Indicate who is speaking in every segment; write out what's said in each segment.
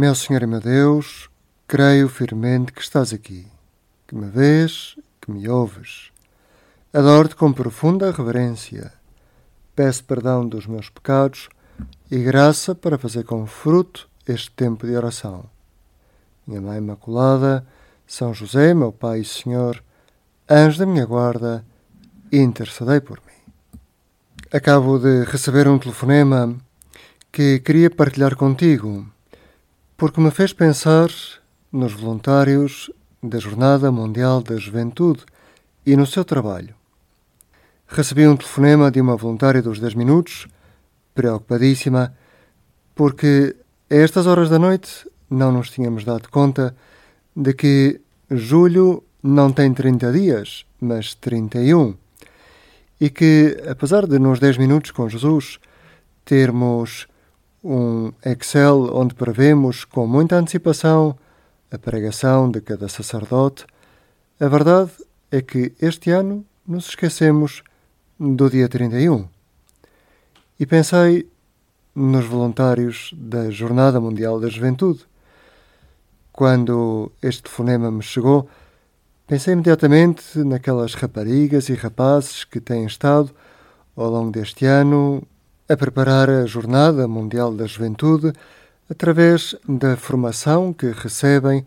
Speaker 1: Meu Senhor e meu Deus, creio firmemente que estás aqui, que me vês, que me ouves. Adoro-te com profunda reverência. Peço perdão dos meus pecados e graça para fazer com fruto este tempo de oração. Minha Mãe Imaculada, São José, meu Pai e Senhor, anjo da minha guarda, intercedei por mim. Acabo de receber um telefonema que queria partilhar contigo, porque me fez pensar nos voluntários da Jornada Mundial da Juventude e no seu trabalho. Recebi um telefonema de uma voluntária dos 10 minutos, preocupadíssima, porque a estas horas da noite não nos tínhamos dado conta de que julho não tem 30 dias, mas 31. E que, apesar de nos 10 minutos com Jesus termos um Excel onde prevemos com muita antecipação a pregação de cada sacerdote, a verdade é que este ano nos esquecemos do dia 31. E pensei nos voluntários da Jornada Mundial da Juventude. Quando este fonema me chegou, pensei imediatamente naquelas raparigas e rapazes que têm estado, ao longo deste ano, a preparar a Jornada Mundial da Juventude através da formação que recebem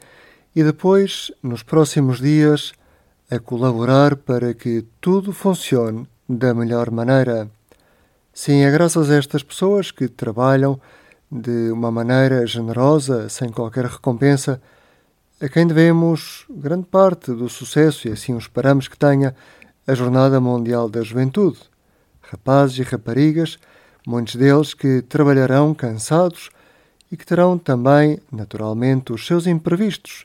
Speaker 1: e depois, nos próximos dias, a colaborar para que tudo funcione da melhor maneira. Sim, é graças a estas pessoas que trabalham de uma maneira generosa, sem qualquer recompensa, a quem devemos grande parte do sucesso e assim o esperamos que tenha a Jornada Mundial da Juventude. Rapazes e raparigas, muitos deles que trabalharão cansados e que terão também, naturalmente, os seus imprevistos,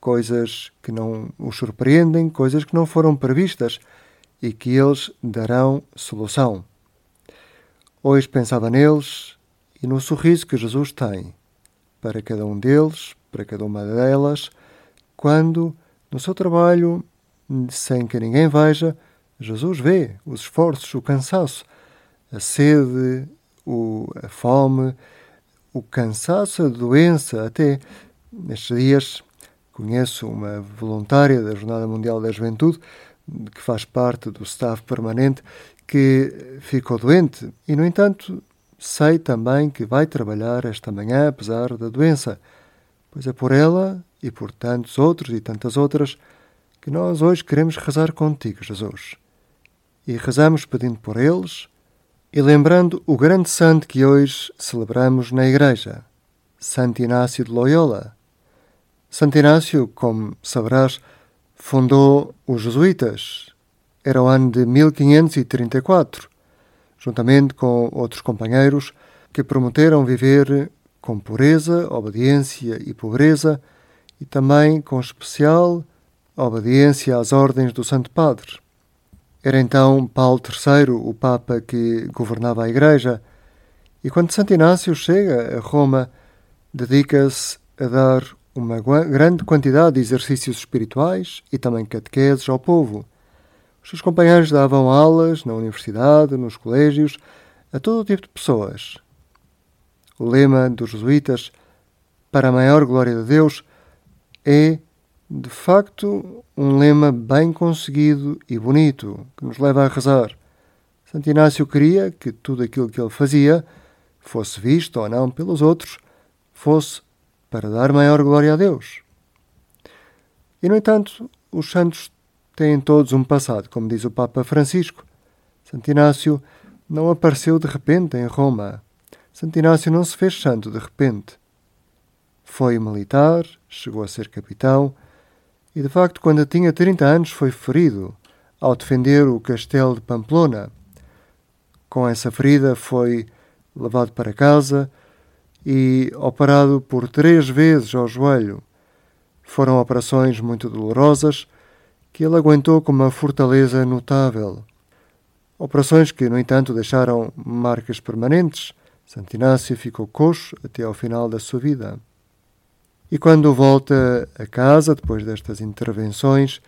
Speaker 1: coisas que não os surpreendem, coisas que não foram previstas e que eles darão solução. Hoje pensava neles e no sorriso que Jesus tem para cada um deles, para cada uma delas, quando, no seu trabalho, sem que ninguém veja, Jesus vê os esforços, o cansaço, a sede, o, a fome, o cansaço, a doença. Até nestes dias conheço uma voluntária da Jornada Mundial da Juventude que faz parte do staff permanente que ficou doente e, no entanto, sei também que vai trabalhar esta manhã apesar da doença, pois é por ela e por tantos outros e tantas outras que nós hoje queremos rezar contigo, Jesus. E rezamos pedindo por eles e lembrando o grande santo que hoje celebramos na Igreja, Santo Inácio de Loyola. Santo Inácio, como saberás, fundou os jesuítas. Era o ano de 1534, juntamente com outros companheiros que prometeram viver com pureza, obediência e pobreza, e também com especial obediência às ordens do Santo Padre. Era então Paulo III o Papa que governava a Igreja, e quando Santo Inácio chega a Roma, dedica-se a dar uma grande quantidade de exercícios espirituais e também catequeses ao povo. Os seus companheiros davam aulas na universidade, nos colégios, a todo tipo de pessoas. O lema dos jesuítas, para a maior glória de Deus, é, de facto, um lema bem conseguido e bonito, que nos leva a rezar. Santo Inácio queria que tudo aquilo que ele fazia, fosse visto ou não pelos outros, fosse para dar maior glória a Deus. E, no entanto, os santos têm todos um passado, como diz o Papa Francisco. Santo Inácio não apareceu de repente em Roma. Santo Inácio não se fez santo de repente. Foi militar, chegou a ser capitão e, de facto, quando tinha 30 anos, foi ferido ao defender o castelo de Pamplona. Com essa ferida, foi levado para casa e operado por três vezes ao joelho. Foram operações muito dolorosas que ele aguentou com uma fortaleza notável. Operações que, no entanto, deixaram marcas permanentes. Santo Inácio ficou coxo até ao final da sua vida. E quando volta a casa, depois destas intervenções,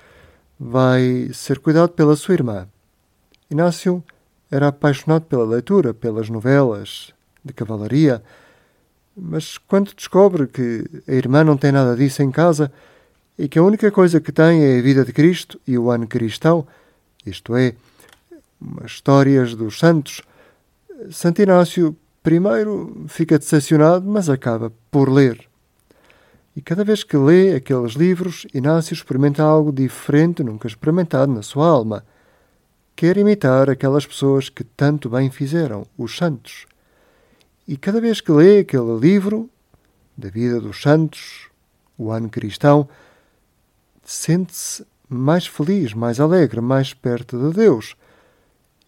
Speaker 1: vai ser cuidado pela sua irmã. Inácio era apaixonado pela leitura, pelas novelas de cavalaria, Mas quando descobre que a irmã não tem nada disso em casa e que a única coisa que tem é a vida de Cristo e o ano cristão, isto é, umas histórias dos santos, Santo Inácio primeiro fica decepcionado, mas acaba por ler. E cada vez que lê aqueles livros, Inácio experimenta algo diferente, nunca experimentado na sua alma. Quer imitar aquelas pessoas que tanto bem fizeram, os santos. E cada vez que lê aquele livro da vida dos santos, o ano cristão, sente-se mais feliz, mais alegre, mais perto de Deus.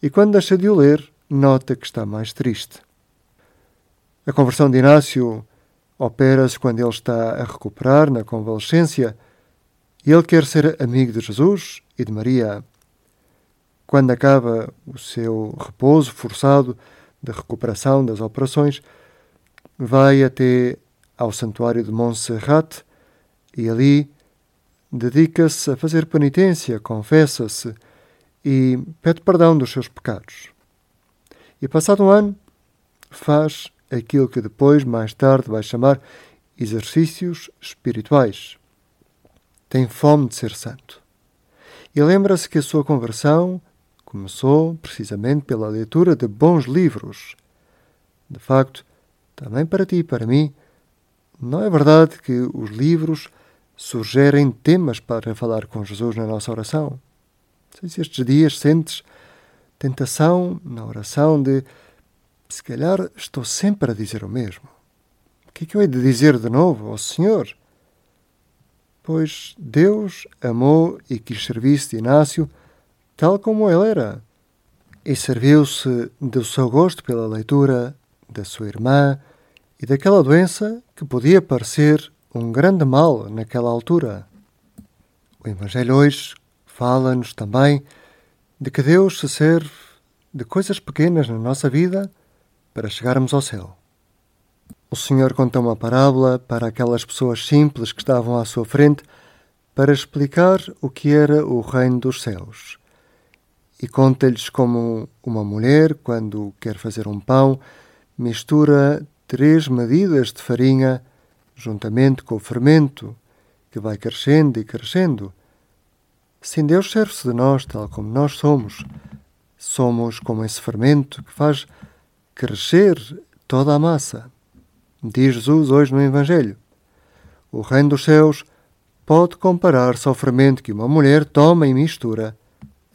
Speaker 1: E quando deixa de o ler, nota que está mais triste. A conversão de Inácio opera-se quando ele está a recuperar na convalescência e ele quer ser amigo de Jesus e de Maria. Quando acaba o seu repouso forçado de recuperação das operações, vai até ao santuário de Montserrat e ali dedica-se a fazer penitência, confessa-se e pede perdão dos seus pecados. E passado um ano, faz aquilo que depois, mais tarde, vai chamar exercícios espirituais. Tem fome de ser santo. E lembra-se que a sua conversão começou precisamente pela leitura de bons livros. De facto, também para ti e para mim, não é verdade que os livros sugerem temas para falar com Jesus na nossa oração? Não sei se estes dias sentes tentação na oração de se calhar estou sempre a dizer o mesmo. O que é que eu hei de dizer de novo ao Senhor? Pois Deus amou e quis servir-se de Inácio tal como ele era, e serviu-se do seu gosto pela leitura da sua irmã e daquela doença que podia parecer um grande mal naquela altura. O Evangelho hoje fala-nos também de que Deus se serve de coisas pequenas na nossa vida para chegarmos ao céu. O Senhor conta uma parábola para aquelas pessoas simples que estavam à sua frente para explicar o que era o reino dos céus. E conta-lhes como uma mulher, quando quer fazer um pão, mistura três medidas de farinha juntamente com o fermento, que vai crescendo e crescendo. Sim, Deus serve-se de nós tal como nós somos. Somos como esse fermento que faz crescer toda a massa. Diz Jesus hoje no Evangelho. O reino dos céus pode comparar-se ao fermento que uma mulher toma e mistura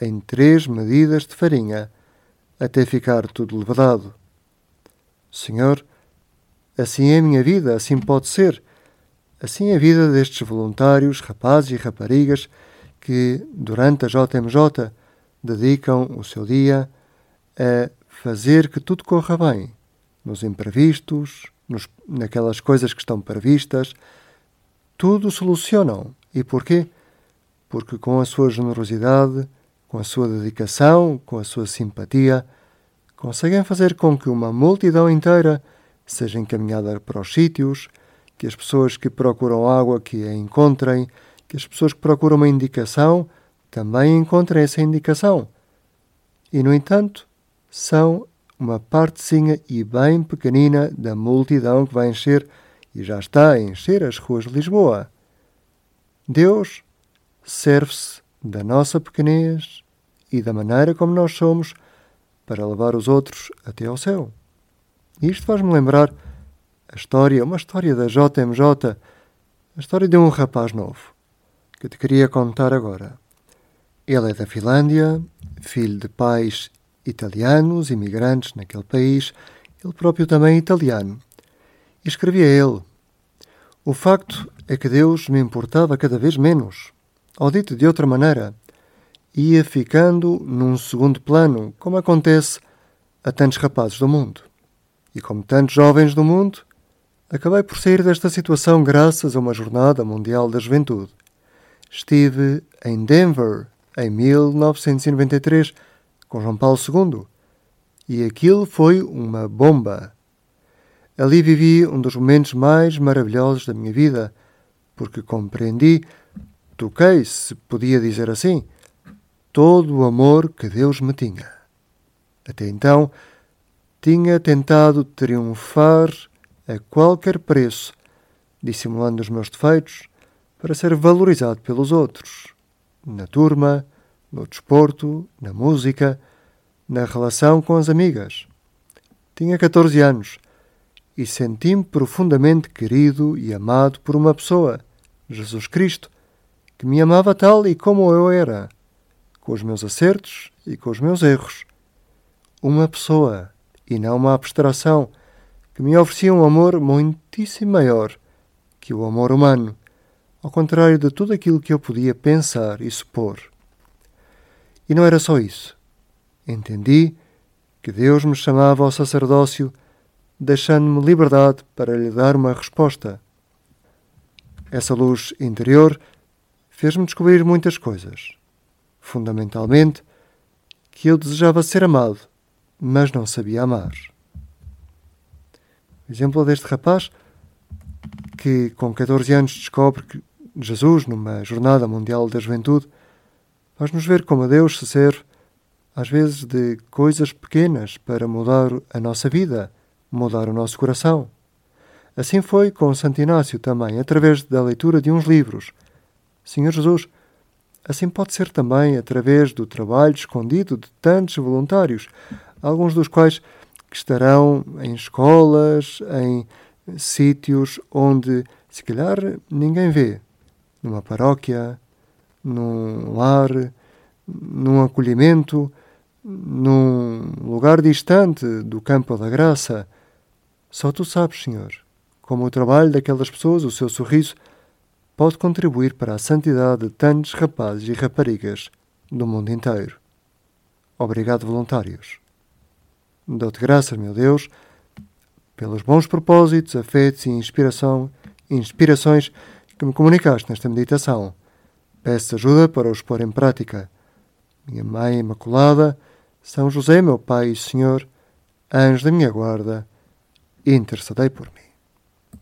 Speaker 1: em três medidas de farinha até ficar tudo levedado. Senhor, Assim é a minha vida, assim pode ser. Assim é a vida destes voluntários, rapazes e raparigas, que, durante a JMJ, dedicam o seu dia a fazer que tudo corra bem, nos imprevistos, nos, naquelas coisas que estão previstas, tudo solucionam. E porquê? Porque com a sua generosidade, com a sua dedicação, com a sua simpatia, conseguem fazer com que uma multidão inteira seja encaminhada para os sítios, que as pessoas que procuram água que a encontrem, que as pessoas que procuram uma indicação também encontrem essa indicação. E, no entanto, são uma partezinha e bem pequenina da multidão que vai encher e já está a encher as ruas de Lisboa. Deus serve-se da nossa pequenez e da maneira como nós somos para levar os outros até ao céu. Isto faz-me lembrar a história, uma história da JMJ, a história de um rapaz novo, que te queria contar agora. Ele é da Finlândia, filho de pais italianos, imigrantes naquele país, ele próprio também é italiano. E escrevia ele: O facto é que Deus me importava cada vez menos. Ou dito de outra maneira, ia ficando num segundo plano, como acontece a tantos rapazes do mundo. E como tantos jovens do mundo, acabei por sair desta situação graças a uma jornada mundial da juventude. Estive em Denver em 1993 com João Paulo II e aquilo foi uma bomba. Ali vivi um dos momentos mais maravilhosos da minha vida, porque compreendi, toquei, se podia dizer assim, todo o amor que Deus me tinha. Até então, tinha tentado triunfar a qualquer preço, dissimulando os meus defeitos, para ser valorizado pelos outros, na turma, no desporto, na música, na relação com as amigas. Tinha 14 anos e senti-me profundamente querido e amado por uma pessoa, Jesus Cristo, que me amava tal e como eu era, com os meus acertos e com os meus erros. Uma pessoa, e não uma abstração, que me oferecia um amor muitíssimo maior que o amor humano, ao contrário de tudo aquilo que eu podia pensar e supor. E não era só isso. Entendi que Deus me chamava ao sacerdócio, deixando-me liberdade para lhe dar uma resposta. Essa luz interior fez-me descobrir muitas coisas. Fundamentalmente, que eu desejava ser amado, mas não sabia amar. Exemplo deste rapaz que, com 14 anos, descobre que Jesus, numa Jornada Mundial da Juventude, faz-nos ver como Deus se serve, às vezes, de coisas pequenas para mudar a nossa vida, mudar o nosso coração. Assim foi com Santo Inácio também, através da leitura de uns livros. Senhor Jesus, assim pode ser também através do trabalho escondido de tantos voluntários, alguns dos quais que estarão em escolas, em sítios onde se calhar ninguém vê, numa paróquia, num lar, num acolhimento, num lugar distante do campo da graça. Só tu sabes, Senhor, como o trabalho daquelas pessoas, o seu sorriso, pode contribuir para a santidade de tantos rapazes e raparigas do mundo inteiro. Obrigado, voluntários. Dou-te graças, meu Deus, pelos bons propósitos, afetos e inspiração, inspirações que me comunicaste nesta meditação. Peço ajuda para os pôr em prática. Minha Mãe Imaculada, São José, meu Pai e Senhor, anjo da minha guarda, intercedei por mim.